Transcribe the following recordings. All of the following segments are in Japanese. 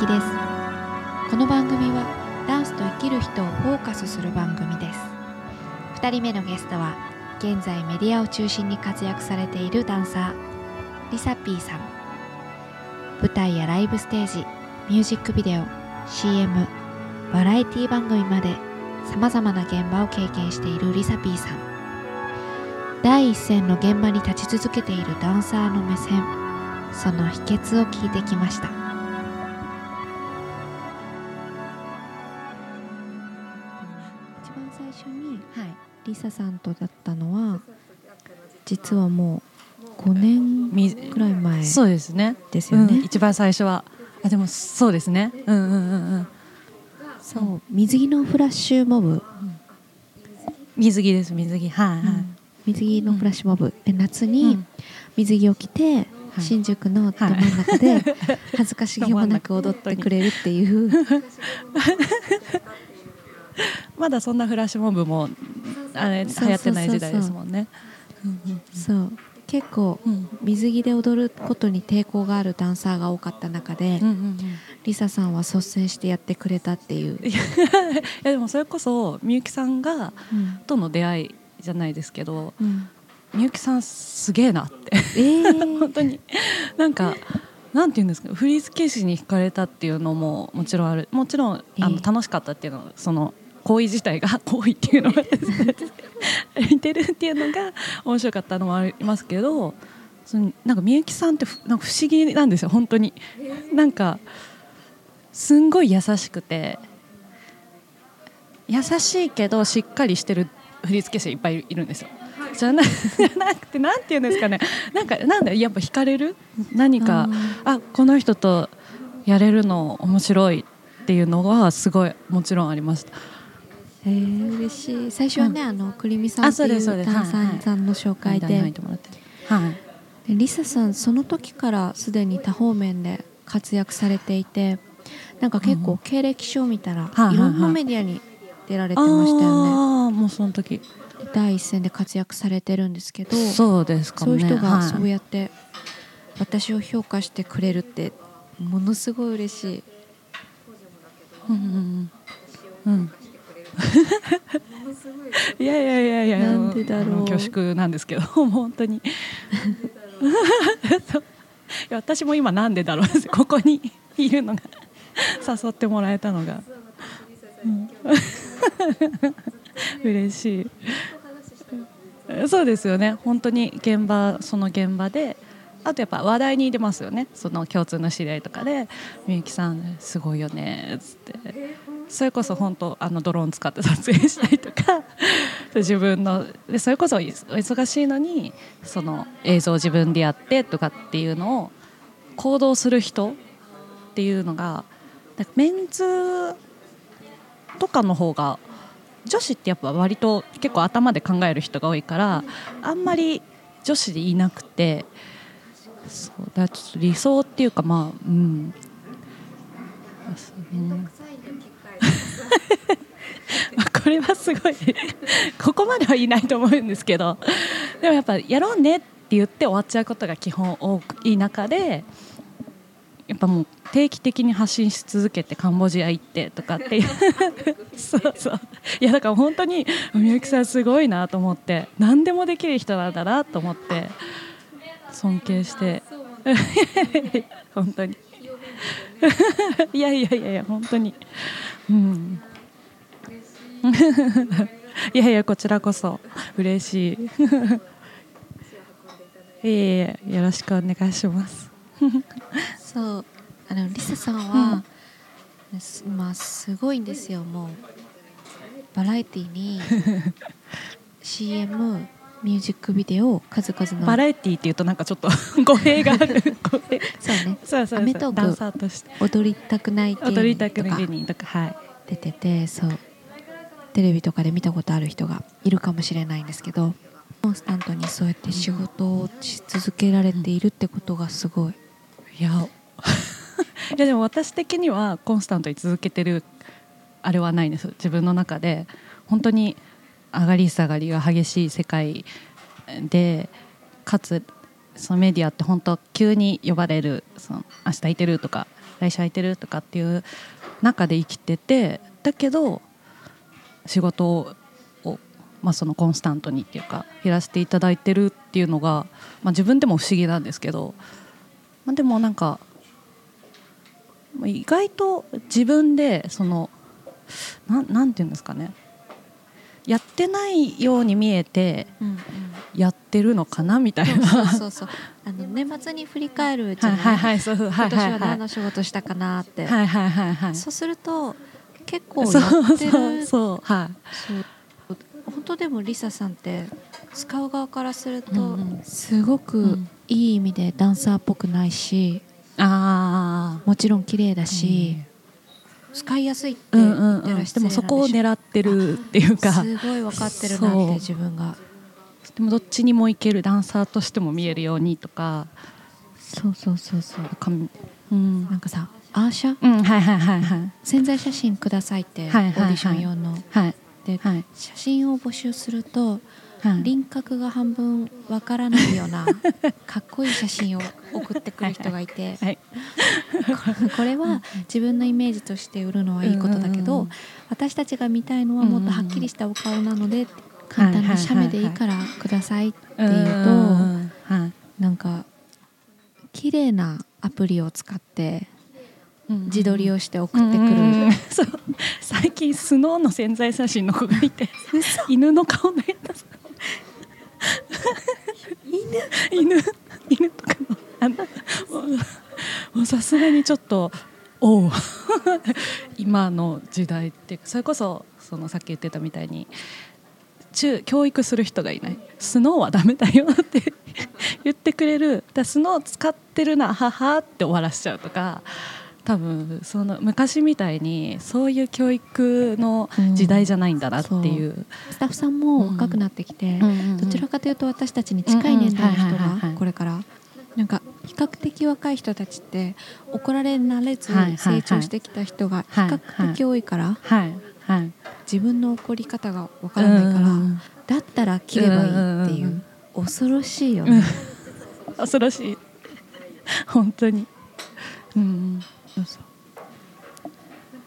きです。この番組はダンスと生きる人をフォーカスする番組です。2人目のゲストは現在メディアを中心に活躍されているダンサーリサピーさん。舞台やライブステージミュージックビデオ CM バラエティ番組までさまざまな現場を経験しているリサピーさん。第一線の現場に立ち続けているダンサーの目線その秘訣を聞いてきました。サさんとだったのは実はもう5年みくらい前そうですね。ですよねうん一番最初は。あでもそうですね。うんうんうんうん。そう水着のフラッシュモブ、水着です水着はいはい。水着のフラッシュモブで夏うにん水着を着て、い新宿のど真ん中で恥ずかしげもなく踊ってくれるっていう まだそんなフラッシュモブもあれ流行ってない時代ですもんね。そう。結構うん。水着で踊ることに抵抗があるダンサーが多かった中で、うんうんうん。リサさんは率先してやってくれたっていう、いやでもそれこそみゆきさんがうん。との出会いじゃないですけど、うん。みゆきさんすげえなって。えー。本当に。なんか。なんていうんですか振付師に惹かれたっていうのももちろんある。もちろんあええの楽しかったっていうのはその行為自体が行為っていうのが似てるっていうのが面白かったのもありますけどそのなんかみゆきさんってふなんか不思議なんですよ本当に。なんかすんごい優しくて優しいけどしっかりしてる振付師いっぱいいるんですよ。じゃなじゃなくてなんていうんですかねなんかなんだやっぱ惹かれる？何か。あこの人とやれるの面白いっていうのはすごいもちろんありましたへえ嬉しい。最初はね、あのくりみさんあっていうそうですそうです。ダンサーさんの紹介ではいでリサさんその時からすでに多方面で活躍されていてなんか結構経歴書を見たら、はいろんなメディアに出られてましたよね、ああもうその時。第一線で活躍されてるんですけどそうですかもね。そういう人がはい。そうやって私を評価してくれるってものすごい嬉しい。うんうんうん。うんいやいやいやいや。なんでだろう。も恐縮なんですけど本当に。私も今なんでだろう。ここにいるのが誘ってもらえたのが、うん。嬉しい。そうですよね。本当に現場その現場であとやっぱ話題に出ますよね。その共通の知り合いとかで「みゆきさんすごいよね」っつってそれこそ本当あのドローン使って撮影したりとか 自分のでそれこそお忙しいのにその映像を自分でやってとかっていうのを行動する人っていうのがメンズとかの方が女子ってやっぱ割と結構頭で考える人が多いからあんまり女子でいなくてそうだちょっと理想っていうかまあうんうん。まあこれはすごい。ここまではいないと思うんですけど。でもやっぱやろうねって言って終わっちゃうことが基本多い中でやっぱもう定期的に発信し続けてカンボジア行ってとかっていう。そうそう。いやだから本当にみゆきさんすごいなと思って。何でもできる人なんだなと思って尊敬して。本当に。いやいやいやいや本当に。うん いやいやこちらこそ嬉しい。いえいえよろしくお願いします。そうあのリサさんは、すまあすごいんですよ。もうバラエティに CM ミュージックビデオ数々のバラエティーっていうとなんかちょっと語弊がある。そうね。そうそうアメトークダンサーとして。踊りたくない芸踊りた人とかくない芸人とかはい。出ててそうテレビとかで見たことある人がいるかもしれないんですけどコンスタントにそうやって仕事をし続けられているってことがすごい。いや いやでも私的にはコンスタントに続けてるあれはないんです自分の中で本当に上がり下がりが激しい世界でかつそのメディアって本当急に呼ばれるその明日空いてるとか来週空いてるとかっていう中で生きててだけど仕事を、まあ、そのコンスタントにっていうかやらせていただいてるっていうのが、まあ、自分でも不思議なんですけど、まあ、でもなんか意外と自分でそのななんていうんですかね。やってないように見えてやってるのかなみたいな、そうそうそうあの年末に振り返るじゃない、はいはいはい。今年は何の仕事したかなって、はいはいはいはい。そうすると結構やってる。そうはい。本当でもリサさんって使う側からすると、うんうん。すごくうんいい意味でダンサーっぽくないしあもちろん綺麗だあし、使いやすいってうんうんうん。言ってらっしゃでもそこを狙ってるっていうか。すごい分かってるなって自分が。でもどっちにもいけるダンサーとしても見えるようにとか。そうそうそうそう。かんうんなんかさアーシャうんはいはいはいはい潜在写真くださいって、オーディション用のはいで、はい写真を募集するとはい輪郭が半分わからないようなかっこいい写真を送ってくる人がいてはいこれは自分のイメージとして売るのはいいことだけうんうんうどん私たちが見たいのはもっとはっきりしたお顔なので簡単な写メでいいからくださいって言うとはいなんか綺麗なアプリを使って自撮りをして送ってくる。うんうんうん。そう。最近スノーの潜在写真の子がいて。犬の顔の変な犬？犬。犬とかの。あのもうさすがにちょっとおう。今の時代ってそれこそそのさっき言ってたみたいに中教育する人がいない。スノーはダメだよって 言ってくれる。だスノー使ってるなははって終わらしちゃうとか多分その昔みたいにそういう教育の時代じゃないんだなっていう。スタッフさんも若くなってきて、どちらかというと私たちに近い年代の人がこれからなんか比較的若い人たちって怒られ慣れず成長してきた人が比較的多いから自分の怒り方がわからないからうんだったら切ればいいってうんうんいううん。恐ろしいようん。ね。恐ろしい。本当に。うんそうそ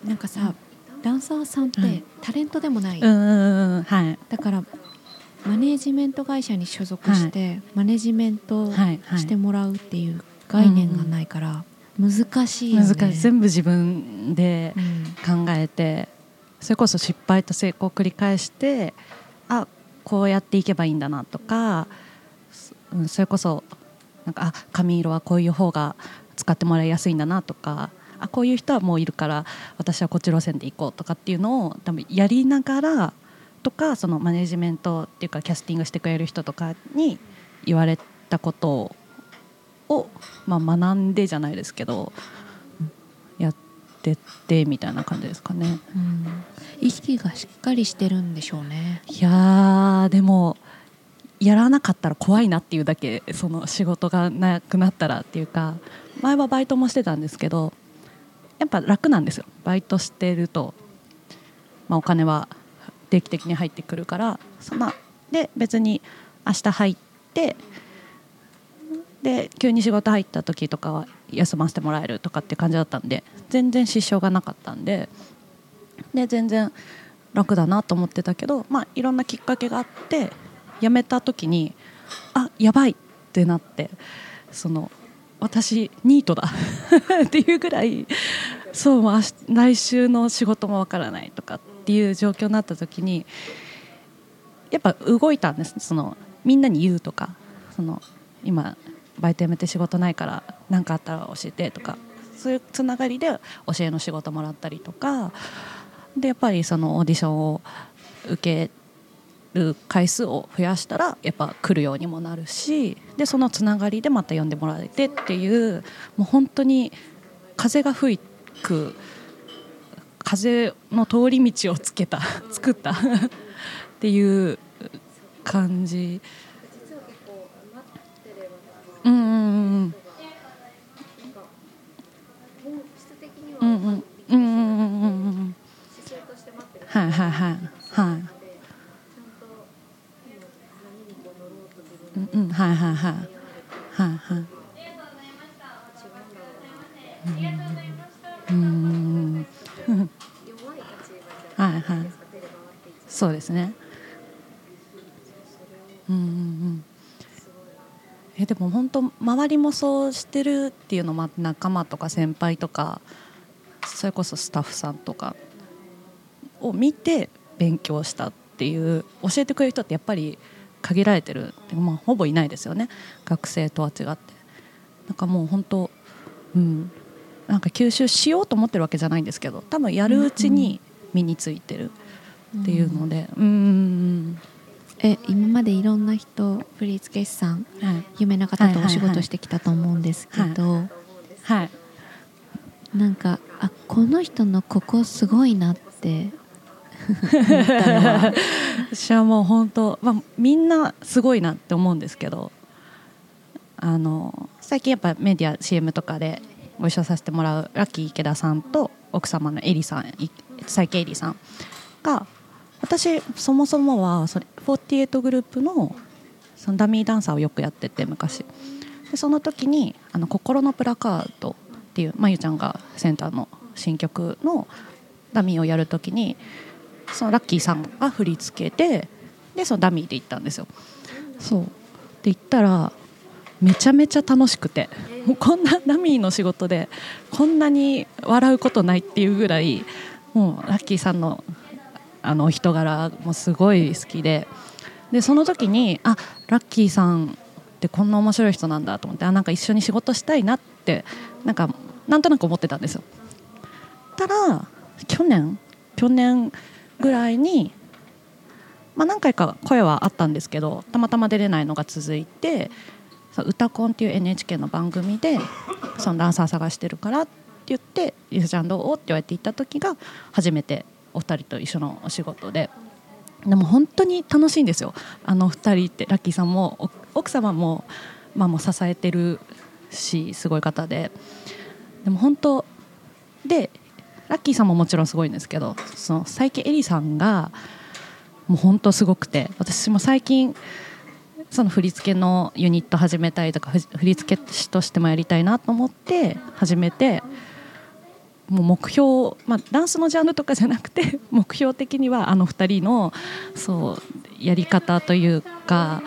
う。なんかさダンサーさんっはいてタレントでもない。だからマネージメント会社に所属してマネジメントしてもらうっていう概念がないから難しいよね。難しい。全部自分でうん。考えてそれこそ失敗と成功を繰り返してあこうやっていけばいいんだなとか、そうん、それこそなんかあ髪色はこういう方が使ってもらいやすいんだなとかあこういう人はもういるから私はこっち路線で行こうとかっていうのを多分やりながらとかそのマネジメントっていうかキャスティングしてくれる人とかに言われたことを、まあ、学んでじゃないですけどやってってみたいな感じですかね。うん意識がしっかりしてるんでしょうね。いやーでもやらなかったら怖いなっていうだけその仕事がなくなったらっていうか前はバイトもしてたんですけどやっぱ楽なんですよ。バイトしてると、まあ、お金は定期的に入ってくるから。そんな。で別に明日入ってで急に仕事入った時とかは休ませてもらえるとかって感じだったんで全然支障がなかったんで。で全然楽だなと思ってたけど、まあ、いろんなきっかけがあって辞めた時にあやばいってなってその私ニートだ。っていうぐらいそう来週の仕事もわからないとかっていう状況になった時にやっぱ動いたんですそのみんなに言うとかその今バイト辞めて仕事ないから何かあったら教えてとかそういうつながりで教えの仕事もらったりとかでやっぱりそのオーディションを受ける回数を増やしたらやっぱ来るようにもなるしでそのつながりでまた呼んでもらえてっていうもう本当に風が吹いてく風の通り道をつけた作った っていう感じ。うんうんうん。うんうんうんうんうんうんうん。はいはいはいはい。うんうんはいはいはいはいはい。そうですね。うんうんうん。えでも本当周りもそうしてるっていうのも仲間とか先輩とかそれこそスタッフさんとかを見て勉強したっていう教えてくれる人ってやっぱり限られてる、まあ、ほぼいないですよね。学生とは違って。なんかもう本当うん。なんか吸収しようと思ってるわけじゃないんですけど多分やるうちに身についてる。っていうので。うん。うんえ今までいろんな人振付師さん、はい、有名な方とお仕事してきたと思うんですけど、はい、はい、なんかあこの人のここすごいなって 私はもう本当、まあ、みんなすごいなって思うんですけどあの最近やっぱメディア CM とかでご一緒させてもらうラッキー池田さんと奥様のエリさん佐伯エリさんが私そもそもはそれ48グループのそのダミーダンサーをよくやってて昔でその時にあの「心のプラカード」っていうまゆちゃんがセンターの新曲のダミーをやる時にそのラッキーさんが振り付けてでそのダミーで行ったんですよ。そうで行ったらめちゃめちゃ楽しくてもうこんなダミーの仕事でこんなに笑うことないっていうぐらいもうラッキーさんのあの人柄もすごい好きででその時にあラッキーさんってこんな面白い人なんだと思ってあなんか一緒に仕事したいなってなんかなんとなく思ってたんですよ。たら去年去年ぐらいに、まあ、何回か声はあったんですけどたまたま出れないのが続いて「歌コン」っていう NHK の番組でそのダンサー探してるからって言って「ゆずちゃんどう?」って言われて行った時が初めてお二人と一緒のお仕事で。でも本当に楽しいんですよ。あの2人って。ラッキーさんも奥様も,、まあ、もう支えてるしすごい方で。でも本当でラッキーさんももちろんすごいんですけどその佐伯絵里さんがもう本当すごくて。私も最近その振り付けのユニット始めたいとか振り付け師としてもやりたいなと思って始めてもう目標、まあ、ダンスのジャンルとかじゃなくて 目標的にはあの2人のそうやり方というか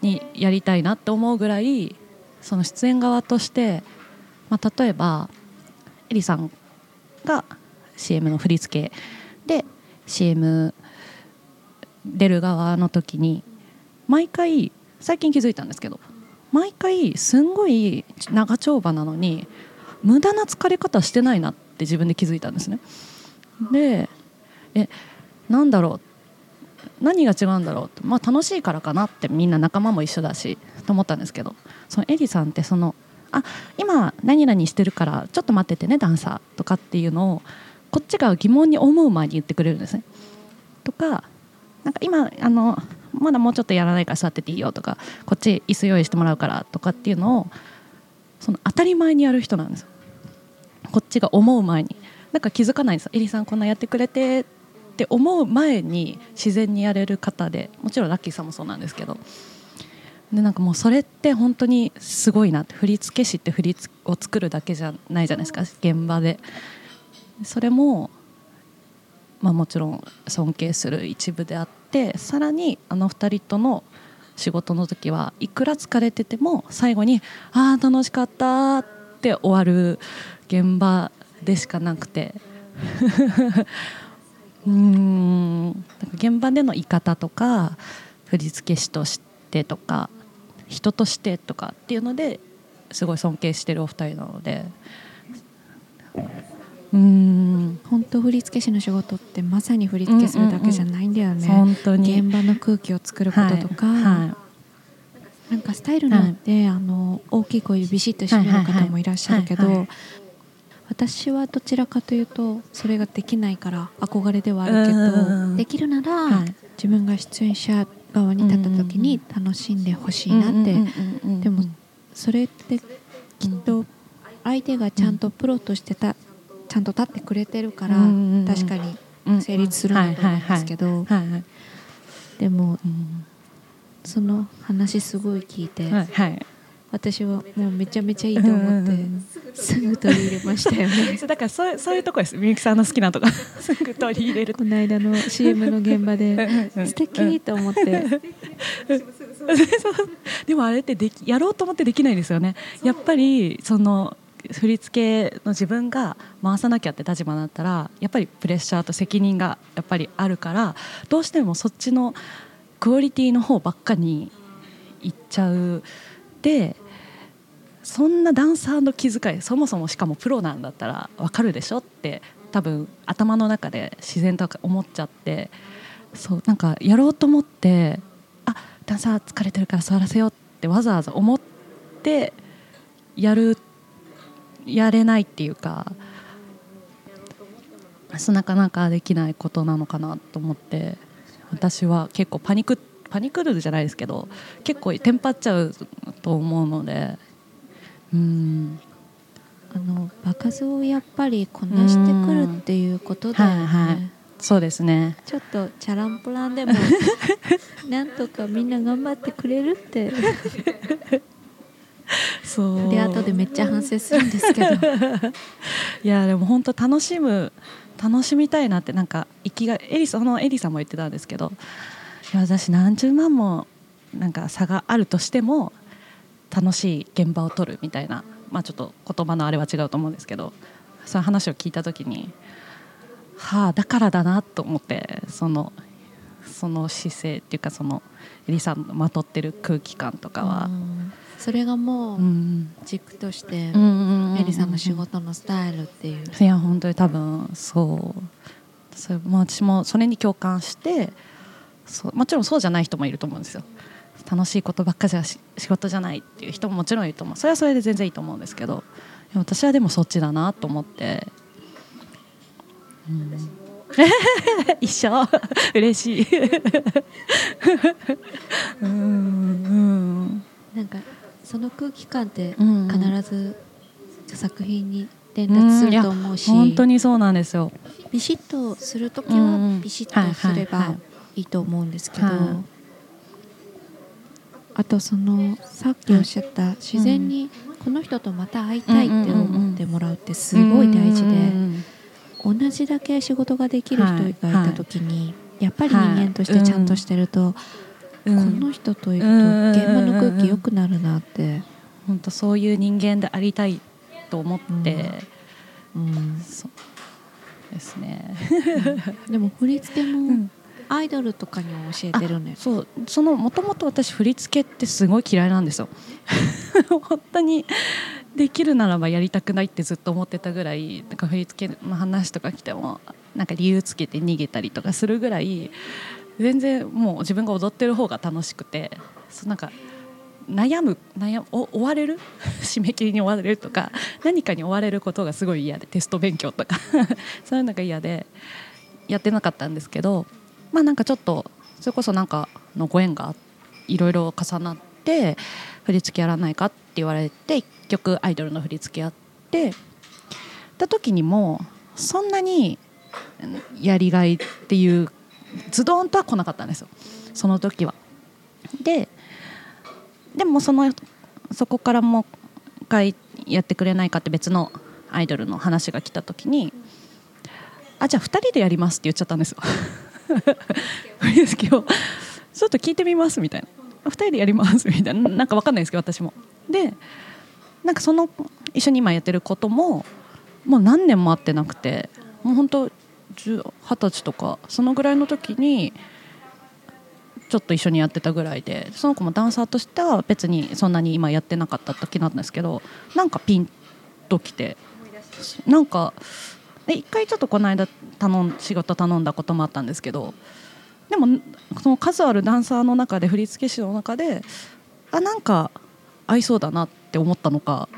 にやりたいなって思うぐらいその出演側として、まあ、例えばエリさんが CM の振り付けで CM 出る側の時に毎回最近気づいたんですけど毎回すんごい長丁場なのに無駄な疲れ方してないなって自分で気づいたんですね。でえなんだろう？何が違うんだろう？って、まあ、楽しいからかなってみんな仲間も一緒だしと思ったんですけどそのエリさんってそのあ今何々してるからちょっと待っててねダンサーとかっていうのをこっちが疑問に思う前に言ってくれるんですね。とかなんか今あのまだもうちょっとやらないから座ってていいよとかこっち椅子用意してもらうからとかっていうのをその当たり前にやる人なんですこっちが思う前に。なんか気づかないんですエリさんこんなやってくれてって思う前に自然にやれる方で。もちろんラッキーさんもそうなんですけど。でなんかもうそれって本当にすごいなって。振付師って振り付を作るだけじゃないじゃないですか。現場で。それも、まあ、もちろん尊敬する一部であって。さらにあの2人との仕事の時はいくら疲れてても最後に「ああ楽しかった」って終わる現場でしかなくて うん現場での言い方とか振付師としてとか人としてとかっていうのですごい尊敬してるお二人なので。うん。本当振付師の仕事ってまさに振り付けするだけじゃないんだよね、うんうんうん、本当に。現場の空気を作ることとか、はいはい、なんかスタイルによって、はい、あの大きい声でビシッと締める方もいらっしゃるけど、私はどちらかというとそれができないから憧れではあるけどできるなら、自分が出演者側に立った時に楽しんでほしいなって。でもそれってきっと相手がちゃんとプロとしてたちゃんと立ってくれてるから確かに成立するんだと思うんですけど。でもその話すごい聞いて私はもうめちゃめちゃいいと思ってすぐ取り入れましたよね。だからそうそういうとこです。みゆきさんの好きなとこ。すぐ取り入れる。この間の CM の現場で素敵と思って。でもあれってできやろうと思ってできないですよね。やっぱりその振り付けの自分が回さなきゃって立場だったらやっぱりプレッシャーと責任がやっぱりあるからどうしてもそっちのクオリティの方ばっかにいっちゃう。でそんなダンサーの気遣いそもそもしかもプロなんだったら分かるでしょって多分頭の中で自然と思っちゃってそうなんかやろうと思ってあダンサー疲れてるから座らせようってわざわざ思ってやるやれないっていうかなかなかできないことなのかなと思って私は結構パニックパニックルじゃないですけど結構テンパっちゃうと思うのでうん。あの場数をやっぱりこなしてくるっていうことだよね、はいはい、そうですね。ちょっとチャランポランでも なんとかみんな頑張ってくれるってそうで後でめっちゃ反省するんですけど いやでも本当楽しむ楽しみたいなってなんか生きがエリそのエリさんも言ってたんですけどいや私何十万もなんか差があるとしても楽しい現場を撮るみたいな、まあ、ちょっと言葉のあれは違うと思うんですけどそういう話を聞いた時にはあだからだなと思ってそのその姿勢っていうかそのエリさんのまとってる空気感とかは。それがもう軸としてエリさんの仕事のスタイルっていう。いや本当に多分そう。それ、まあ、私もそれに共感してそうもちろんそうじゃない人もいると思うんですよ。楽しいことばっかじゃ仕事じゃないっていう人ももちろんいると思う。それはそれで全然いいと思うんですけど。私はでもそっちだなと思って、うん、一緒。嬉しい。うんうん。なんかその空気感って必ず作品に伝達すると思うし、うん、本当にそうなんですよ。ビシッとする時はビシッとすればいいと思うんですけど、あとそのさっきおっしゃった自然にこの人とまた会いたいって思ってもらうってすごい大事で同じだけ仕事ができる人がいた時にやっぱり人間としてちゃんとしてるとこの人といると現場の空気良くなるなって。本当そういう人間でありたいと思って、うん、そうですね。でも振り付けもアイドルとかに教えてるねそう。そのもともと私振り付けってすごい嫌いなんですよ。本当にできるならばやりたくないってずっと思ってたぐらいなんか振り付けの話とか来てもなんか理由つけて逃げたりとかするぐらい全然もう自分が踊ってる方が楽しくてそなんか悩む悩お追われる？締め切りに追われるとか何かに追われることがすごい嫌でテスト勉強とか。そういうのが嫌でやってなかったんですけどまあなんかちょっとそれこそなんかのご縁がいろいろ重なって振り付けやらないかって言われて1曲アイドルの振り付けやってた時にもそんなにやりがいっていうズドンとは来なかったんですよその時は。ででもそのそこからもう一回やってくれないかって別のアイドルの話が来た時にあじゃあ2人でやりますって言っちゃったんですよ。振り付けをちょっと聞いてみますみたいな2人でやりますみたいななんか分かんないですけど私も。でなんかその一緒に今やってることももう何年も会ってなくてもう本当二十歳とかそのぐらいの時にちょっと一緒にやってたぐらいでその子もダンサーとしては別にそんなに今やってなかった時なんですけどなんかピンときてなんか一回ちょっとこの間頼ん仕事頼んだこともあったんですけどでもその数あるダンサーの中で振付師の中であなんか合いそうだなって思ったのか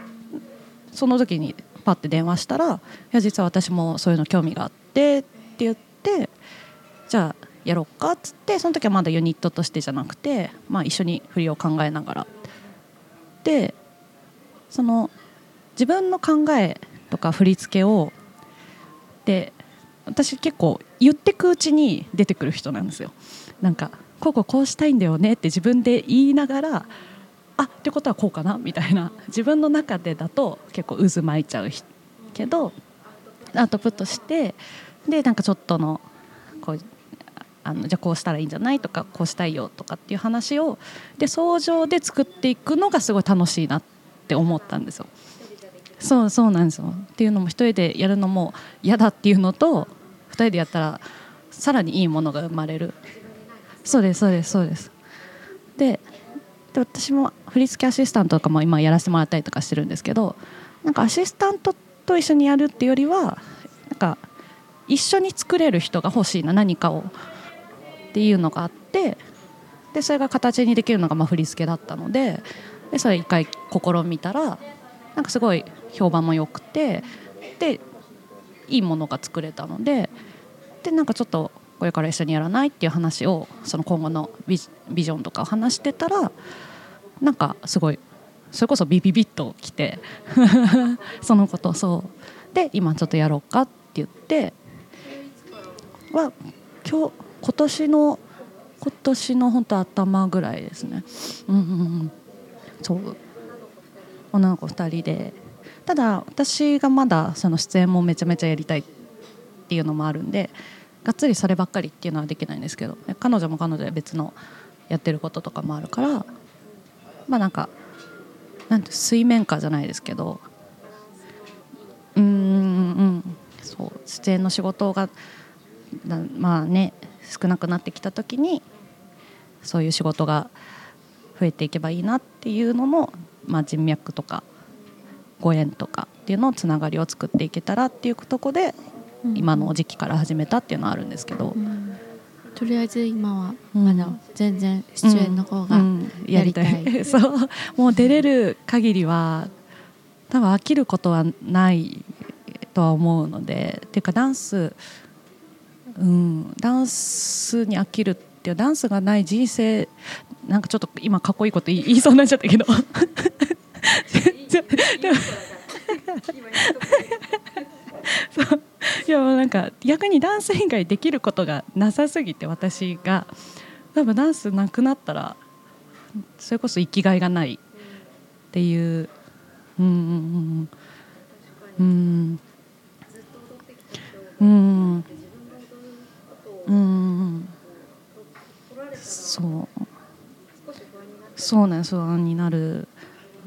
その時にパッて電話したら「いや実は私もそういうの興味があって」って言ってじゃあやろうかっつってその時はまだユニットとしてじゃなくて、まあ、一緒に振りを考えながら。でその自分の考えとか振り付けをで私結構言ってくうちに出てくる人なんですよ。なんかこうこうこうしたいんだよねって自分で言いながらあってことはこうかなみたいな。自分の中でだと結構渦巻いちゃうけどアウトプットしてでなんかちょっとのこうあのじゃあこうしたらいいんじゃないとかこうしたいよとかっていう話をで相乗で作っていくのがすごい楽しいなって思ったんですよ。そうそうなんですよ。っていうのも一人でやるのも嫌だっていうのと二人でやったらさらにいいものが生まれる。そうですそうですそうです。でで私も振付アシスタントとかも今やらせてもらったりとかしてるんですけどなんかアシスタントっと一緒にやるっていうよりはなんか一緒に作れる人が欲しいな何かを。っていうのがあってでそれが形にできるのがまあ振り付けだったのででそれ一回試みたらなんかすごい評判も良くてでいいものが作れたのででなんかちょっとこれから一緒にやらないっていう話をその今後のビジョンとかを話してたらなんかすごいそれこそビビビッときて そのことそう。で今ちょっとやろうかって言っては今日今年の今年の本当頭ぐらいですね。うんうんうん。そう。女の子2人で。ただ私がまだその出演もめちゃめちゃやりたいっていうのもあるんでがっつりそればっかりっていうのはできないんですけど彼女も彼女で別のやってることとかもあるからまあなんかなんて水面下じゃないですけど。うんうんそう出演の仕事がまあね少なくなってきた時にそういう仕事が増えていけばいいなっていうのの、まあ、人脈とかご縁とかっていうのをつながりを作っていけたらっていうとこで、今の時期から始めたっていうのはあるんですけど、うん、とりあえず今はまだ全然出演の方がやりたい,、うん、そう。もう出れる限りは多分飽きることはないとは思うのでっていうかダンスうん、ダンスに飽きるっていうダンスがない人生なんかちょっと今かっこいいこと言いそうになっちゃったけどいやもうなんか逆にダンス以外できることがなさすぎて私が。多分ダンスなくなったらそれこそ生きがいがないっていう。うんうんうんうん。うん。うん。そうそうなん。不安になる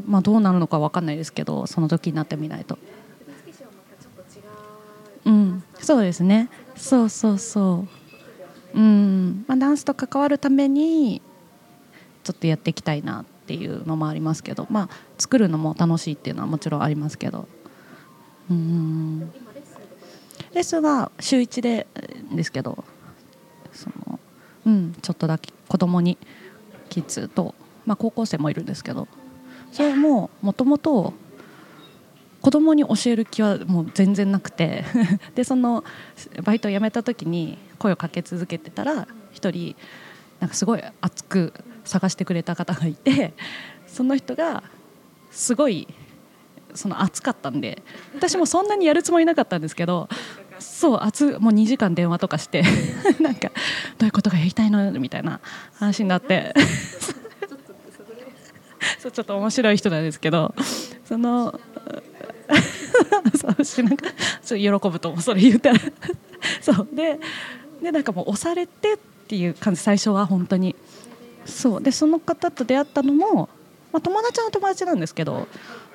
まあどうなるのか分かん。ないですけどその時になってみないとそうですね。そうそうそう。うん。まあダンスと関わるためにちょっとやっていきたいなっていうのもありますけどまあ作るのも楽しいっていうのはもちろんありますけど。うん。レッスンは週1でですけどその、うん、ちょっとだけ子供にキッズと、まあ、高校生もいるんですけどそれももともと子供に教える気はもう全然なくて。でそのバイトを辞めた時に声をかけ続けてたら1人なんかすごい熱く探してくれた方がいて その人がすごいその熱かったんで私もそんなにやるつもりなかったんですけどそう熱もう2時間電話とかして なんかどういうことがやりたいのみたいな話になって。そうちょっと面白い人なんですけどその そうしなんかちょっと喜ぶと思うそれ言ったら。そうででなんかもう押されてっていう感じ最初は本当に。そうでその方と出会ったのも、まあ、友達の友達なんですけど、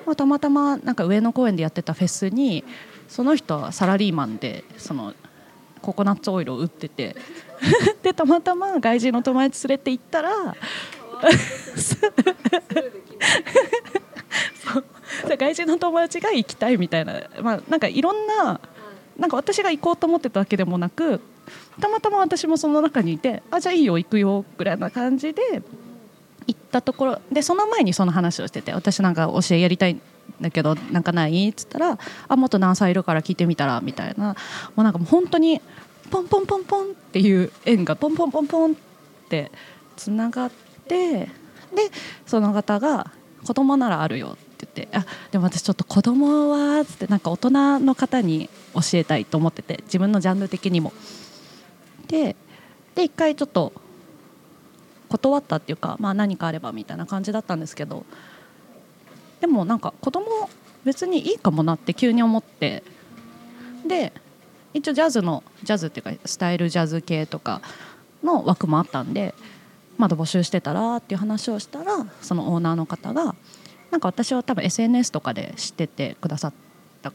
まあ、たまたまなんか上野公園でやってたフェスにその人はサラリーマンでそのココナッツオイルを売ってて。でたまたま外人の友達連れて行ったらそう 外人の友達が行きたいみたいな、まあ、なんかいろんななんか私が行こうと思ってたわけでもなくたまたま私もその中にいてあじゃあいいよ行くよぐらいな感じで行ったところでその前にその話をしてて私なんか教えやりたいんだけどなんかない？っつったら「あもっと何歳いるから聞いてみたら」みたいな。もうなんかもう本当にポンポンポンポンっていう縁がポンポンポンポンってつながってでその方が「子供ならあるよ」って言って「あでも私ちょっと子供は」つってなんか大人の方に教えたいと思ってて自分のジャンル的にも。でで一回ちょっと断ったっていうか、まあ、何かあればみたいな感じだったんですけどでもなんか子供別にいいかもなって急に思ってで一応ジャズのジャズっていうかスタイルジャズ系とかの枠もあったんでまだ募集してたらっていう話をしたらそのオーナーの方がなんか私は多分 SNS とかで知っててくださった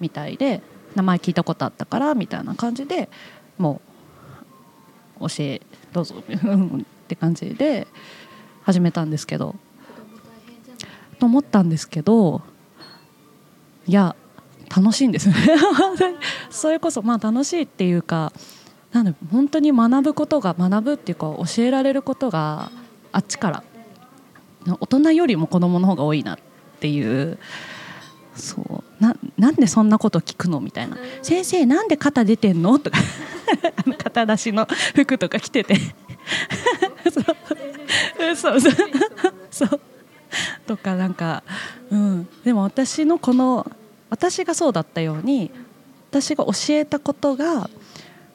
みたいで名前聞いたことあったからみたいな感じでもう教えどうぞって感じで始めたんですけどと思ったんですけどいや楽しいんですね。それこそまあ楽しいっていうかなんで本当に学ぶことが学ぶっていうか教えられることがあっちから大人よりも子供の方が多いなっていうそうななんでそんなこと聞くのみたいな「先生なんで肩出てんの?」とかあの肩出しの服とか着ててうそうそうそうとかなんか、うん、でも私のこの私がそうだったように私が教えたことが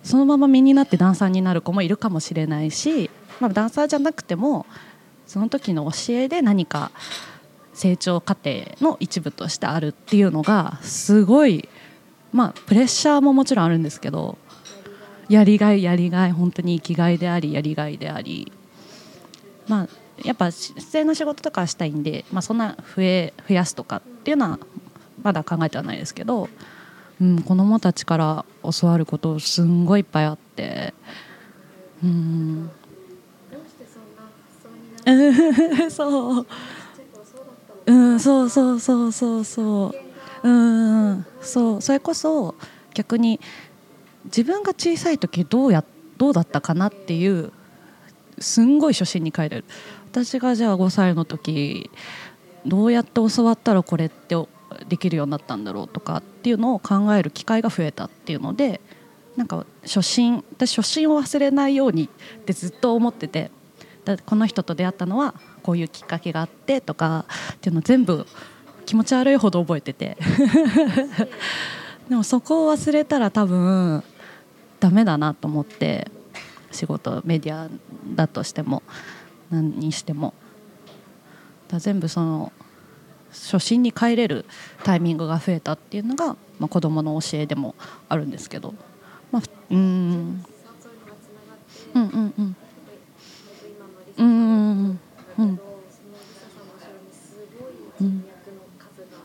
そのまま身になってダンサーになる子もいるかもしれないし、まあ、ダンサーじゃなくてもその時の教えで何か成長過程の一部としてあるっていうのがすごいまあプレッシャーももちろんあるんですけどやりがいやりがい本当に生きがいでありやりがいでありまあやっぱ出演の仕事とかしたいんで、まあ、そんな増え増やすとかっていうのはまだ考えてはないですけど、うん、子どもたちから教わることすんごいいっぱいあって。うんそううんそうそう。そうそうそううんそう。それこそ逆に自分が小さい時どうやどうだったかなっていうすんごい初心に帰れる。私がじゃあ5歳の時どうやって教わったらこれってできるようになったんだろうとかっていうのを考える機会が増えたっていうのでなんか初心私初心を忘れないようにってずっと思ってて。この人と出会ったのはこういうきっかけがあってとかっていうの全部気持ち悪いほど覚えてて。でもそこを忘れたら多分ダメだなと思って仕事メディアだとしても何にしても。だ全部その初心に帰れるタイミングが増えたっていうのが、まあ、子どもの教えでもあるんですけど、まあ、うん。うんうんうんうんうん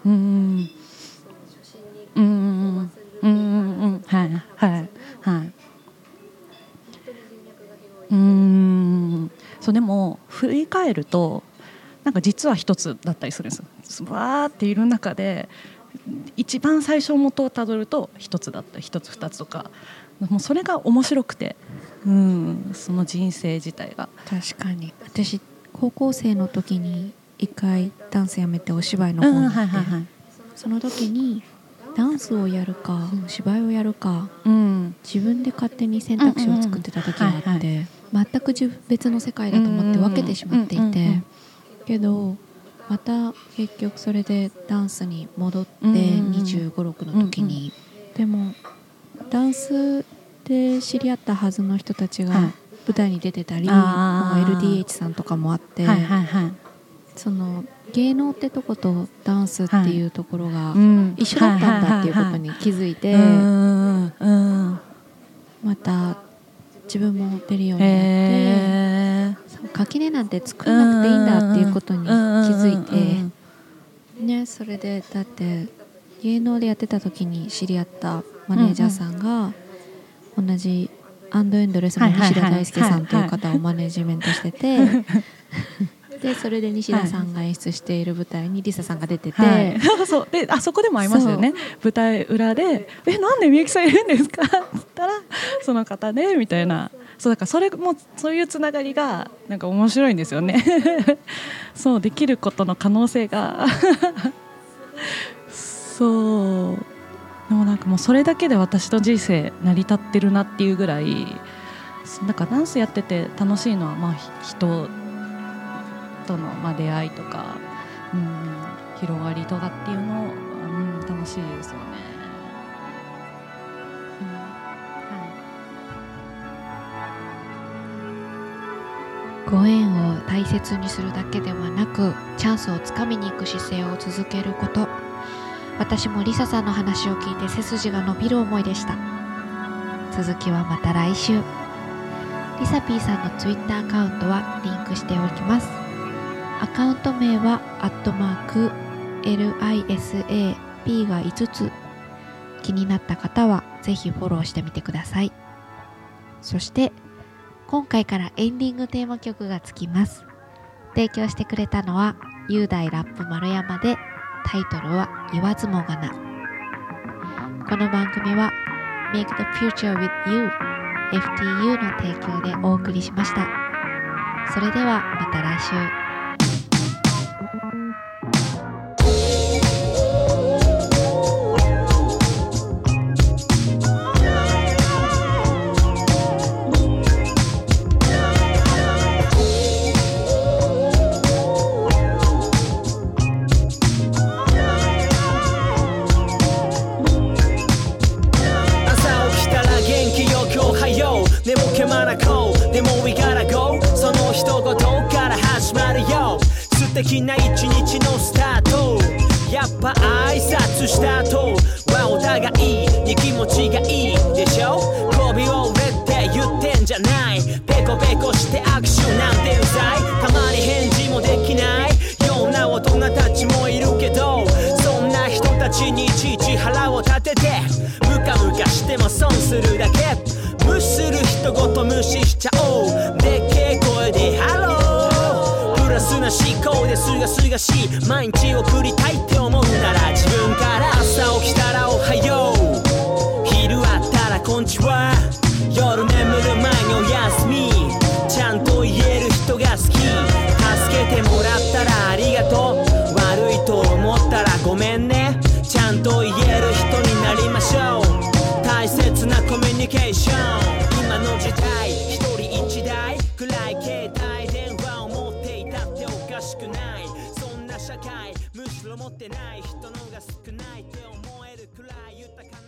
うん。うんうんはいはいうん。そうでも振り返るとなんか実は一つだったりするんです。わーっている中で一番最初元をたどると一つだった一つ二つとかもうそれが面白くて、うん、その人生自体が。確かに。私高校生の時に一回ダンスやめてお芝居の方に行って、はいはいはい、その時にダンスをやるか、うん、芝居をやるか、うん、自分で勝手に選択肢を作ってた時があって、全く別の世界だと思って分けてしまっていて、けどまた結局それでダンスに戻って2 5 6の時に、でもダンスで知り合ったはずの人たちが舞台に出てたり、LDH さんとかもあって、はいはいはい、その芸能ってとことダンスっていうところが一緒だったんだっていうことに気づいてまた自分も出るようになって垣根なんて作らなくていいんだっていうことに気づいてねそれでだって芸能でやってた時に知り合ったマネージャーさんが同じアンドエンドレスの西田大輔さんという方をマネジメントしてて でそれで西田さんが演出している舞台にリサさんが出てて、はい、そう。であそこでも会いましたよね。舞台裏で「えなんでみゆきさんいるんですか?」って言ったら「その方で」みたいな。そうだからそれもそういうつながりがなんか面白いんですよね。そうできることの可能性が。そうでもなんかもうそれだけで私の人生成り立ってるなっていうぐらいなんかダンスやってて楽しいのはまあ人とのまあ出会いとか、うん、広がりとかっていうのを、うん、楽しいですよね。ご縁を大切にするだけではなくチャンスをつかみに行く姿勢を続けること私もリサさんの話を聞いて背筋が伸びる思いでした。続きはまた来週。リサピーさんの Twitter アカウントはリンクしておきます。アカウント名はアットマーク LISAP が5つ。気になった方はぜひフォローしてみてください。そして今回からエンディングテーマ曲がつきます。提供してくれたのは雄大ラップ丸山でタイトルは言わずもがな。この番組は Make the Future with You FTU の提供でお送りしました。それではまた来週。ちにいちいち腹を立ててムカムカしても損するだけ無視する人ごと無視しちゃおう。でっけえ声でハロー。プラスな思考ですがすがしい。毎日送りたいって思うなら自分から朝起きたらおはよう。昼あったらこんちは。夜眠る前におやケーション今の時代。一人一台。暗い携帯。電話を持っていたっておかしくない。そんな社会。むしろ持ってない。人のが少ない。って思えるくらい豊かな。